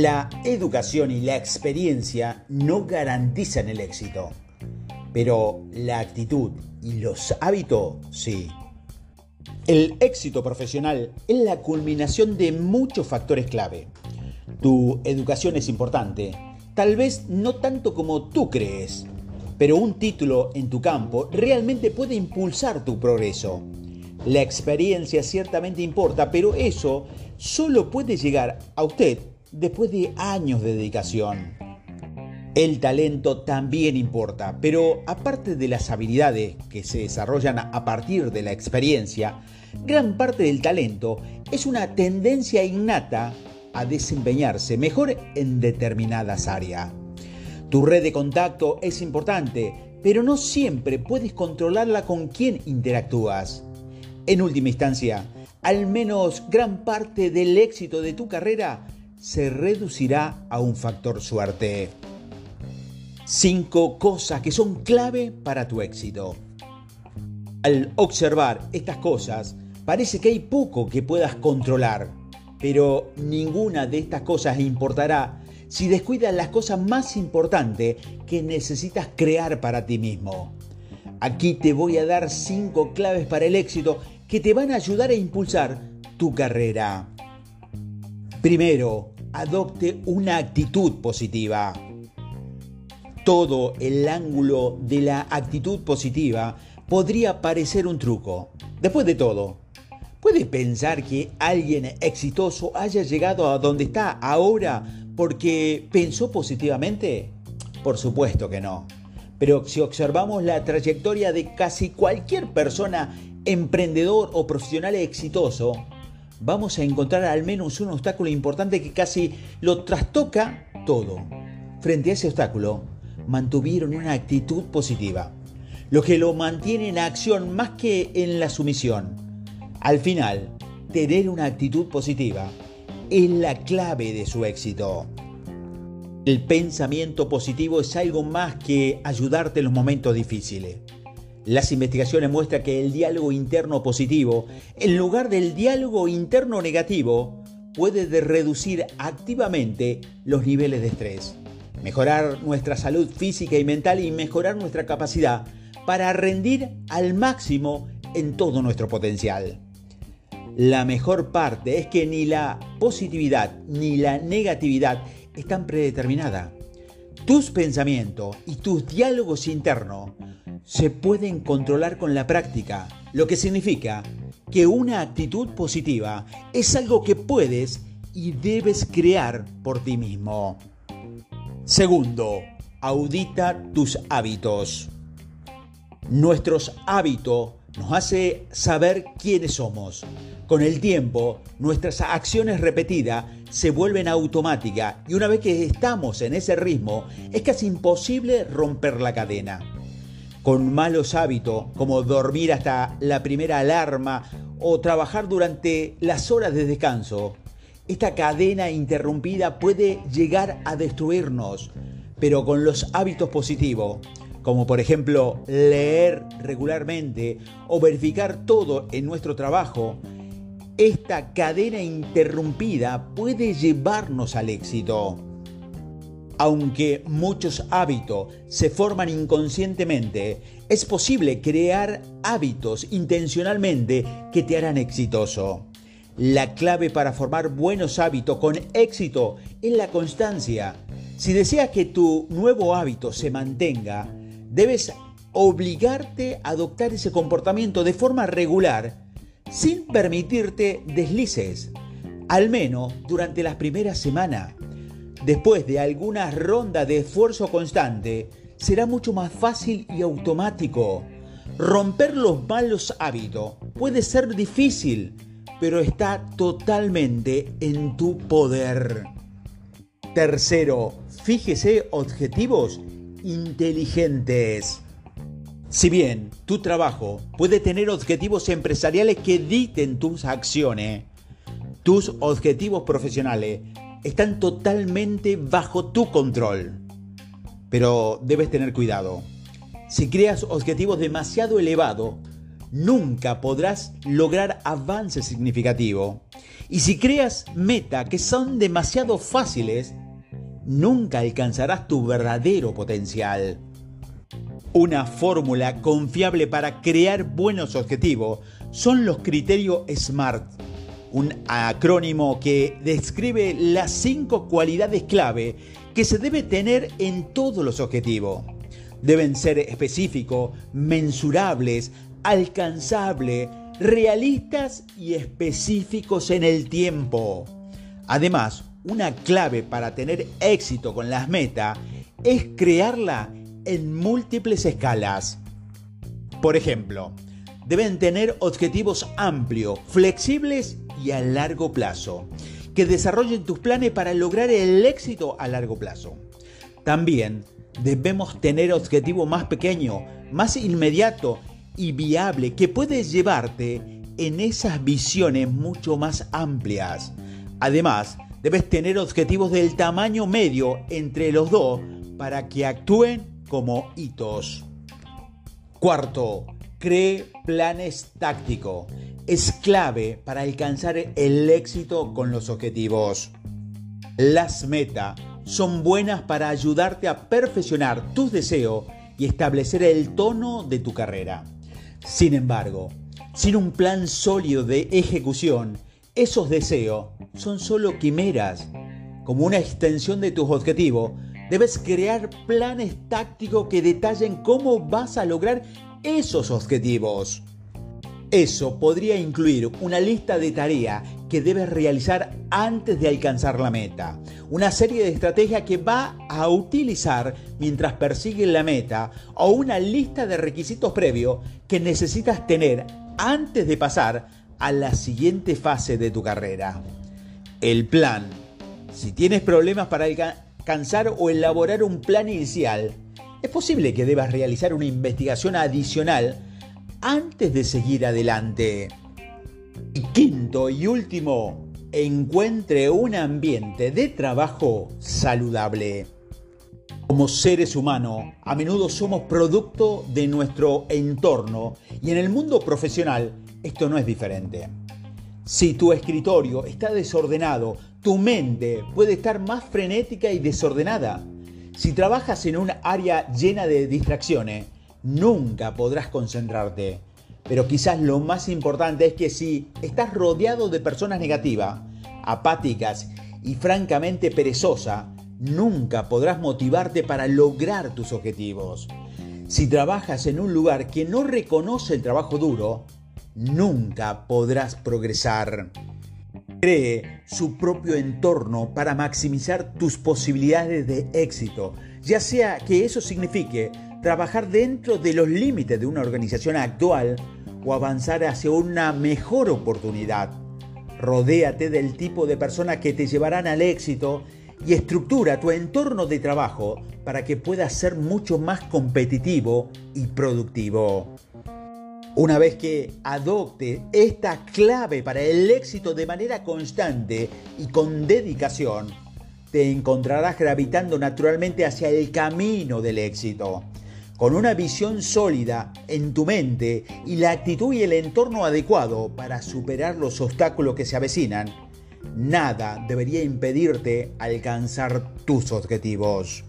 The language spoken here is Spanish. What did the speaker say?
La educación y la experiencia no garantizan el éxito, pero la actitud y los hábitos sí. El éxito profesional es la culminación de muchos factores clave. Tu educación es importante, tal vez no tanto como tú crees, pero un título en tu campo realmente puede impulsar tu progreso. La experiencia ciertamente importa, pero eso solo puede llegar a usted después de años de dedicación. El talento también importa, pero aparte de las habilidades que se desarrollan a partir de la experiencia, gran parte del talento es una tendencia innata a desempeñarse mejor en determinadas áreas. Tu red de contacto es importante, pero no siempre puedes controlarla con quien interactúas. En última instancia, al menos gran parte del éxito de tu carrera se reducirá a un factor suerte. Cinco cosas que son clave para tu éxito. Al observar estas cosas, parece que hay poco que puedas controlar, pero ninguna de estas cosas importará si descuidas las cosas más importantes que necesitas crear para ti mismo. Aquí te voy a dar cinco claves para el éxito que te van a ayudar a impulsar tu carrera. Primero, adopte una actitud positiva. Todo el ángulo de la actitud positiva podría parecer un truco. Después de todo, ¿puede pensar que alguien exitoso haya llegado a donde está ahora porque pensó positivamente? Por supuesto que no. Pero si observamos la trayectoria de casi cualquier persona, emprendedor o profesional exitoso, vamos a encontrar al menos un obstáculo importante que casi lo trastoca todo. Frente a ese obstáculo, mantuvieron una actitud positiva, lo que lo mantiene en acción más que en la sumisión. Al final, tener una actitud positiva es la clave de su éxito. El pensamiento positivo es algo más que ayudarte en los momentos difíciles. Las investigaciones muestran que el diálogo interno positivo, en lugar del diálogo interno negativo, puede reducir activamente los niveles de estrés, mejorar nuestra salud física y mental y mejorar nuestra capacidad para rendir al máximo en todo nuestro potencial. La mejor parte es que ni la positividad ni la negatividad están predeterminadas. Tus pensamientos y tus diálogos internos se pueden controlar con la práctica, lo que significa que una actitud positiva es algo que puedes y debes crear por ti mismo. Segundo, audita tus hábitos. Nuestros hábitos nos hace saber quiénes somos. Con el tiempo, nuestras acciones repetidas se vuelven automáticas y una vez que estamos en ese ritmo, es casi imposible romper la cadena con malos hábitos como dormir hasta la primera alarma o trabajar durante las horas de descanso, esta cadena interrumpida puede llegar a destruirnos, pero con los hábitos positivos, como por ejemplo leer regularmente o verificar todo en nuestro trabajo, esta cadena interrumpida puede llevarnos al éxito. Aunque muchos hábitos se forman inconscientemente, es posible crear hábitos intencionalmente que te harán exitoso. La clave para formar buenos hábitos con éxito es la constancia. Si deseas que tu nuevo hábito se mantenga, debes obligarte a adoptar ese comportamiento de forma regular sin permitirte deslices, al menos durante las primeras semanas. Después de algunas rondas de esfuerzo constante, será mucho más fácil y automático. Romper los malos hábitos puede ser difícil, pero está totalmente en tu poder. Tercero, fíjese objetivos inteligentes. Si bien tu trabajo puede tener objetivos empresariales que dicten tus acciones, tus objetivos profesionales están totalmente bajo tu control. Pero debes tener cuidado. Si creas objetivos demasiado elevados, nunca podrás lograr avances significativos. Y si creas metas que son demasiado fáciles, nunca alcanzarás tu verdadero potencial. Una fórmula confiable para crear buenos objetivos son los criterios SMART, un acrónimo que describe las cinco cualidades clave que se debe tener en todos los objetivos. Deben ser específicos, mensurables, alcanzables, realistas y específicos en el tiempo. Además, una clave para tener éxito con las metas es crearla en múltiples escalas. Por ejemplo, deben tener objetivos amplios, flexibles y a largo plazo, que desarrollen tus planes para lograr el éxito a largo plazo. También debemos tener objetivos más pequeños, más inmediato y viable que puedes llevarte en esas visiones mucho más amplias. Además, debes tener objetivos del tamaño medio entre los dos para que actúen como hitos. Cuarto, cree planes tácticos. Es clave para alcanzar el éxito con los objetivos. Las metas son buenas para ayudarte a perfeccionar tus deseos y establecer el tono de tu carrera. Sin embargo, sin un plan sólido de ejecución, esos deseos son solo quimeras. Como una extensión de tus objetivos, debes crear planes tácticos que detallen cómo vas a lograr esos objetivos. Eso podría incluir una lista de tareas que debes realizar antes de alcanzar la meta, una serie de estrategias que va a utilizar mientras persigues la meta o una lista de requisitos previos que necesitas tener antes de pasar a la siguiente fase de tu carrera. El plan. Si tienes problemas para alcanzar o elaborar un plan inicial, es posible que debas realizar una investigación adicional antes de seguir adelante. Y quinto y último, encuentre un ambiente de trabajo saludable. Como seres humanos, a menudo somos producto de nuestro entorno y en el mundo profesional esto no es diferente. Si tu escritorio está desordenado, tu mente puede estar más frenética y desordenada. Si trabajas en un área llena de distracciones, nunca podrás concentrarte. Pero quizás lo más importante es que si estás rodeado de personas negativas, apáticas y francamente perezosas, nunca podrás motivarte para lograr tus objetivos. Si trabajas en un lugar que no reconoce el trabajo duro, nunca podrás progresar. Cree su propio entorno para maximizar tus posibilidades de éxito, ya sea que eso signifique trabajar dentro de los límites de una organización actual o avanzar hacia una mejor oportunidad. Rodéate del tipo de personas que te llevarán al éxito y estructura tu entorno de trabajo para que puedas ser mucho más competitivo y productivo. Una vez que adopte esta clave para el éxito de manera constante y con dedicación, te encontrarás gravitando naturalmente hacia el camino del éxito. Con una visión sólida en tu mente y la actitud y el entorno adecuado para superar los obstáculos que se avecinan, nada debería impedirte alcanzar tus objetivos.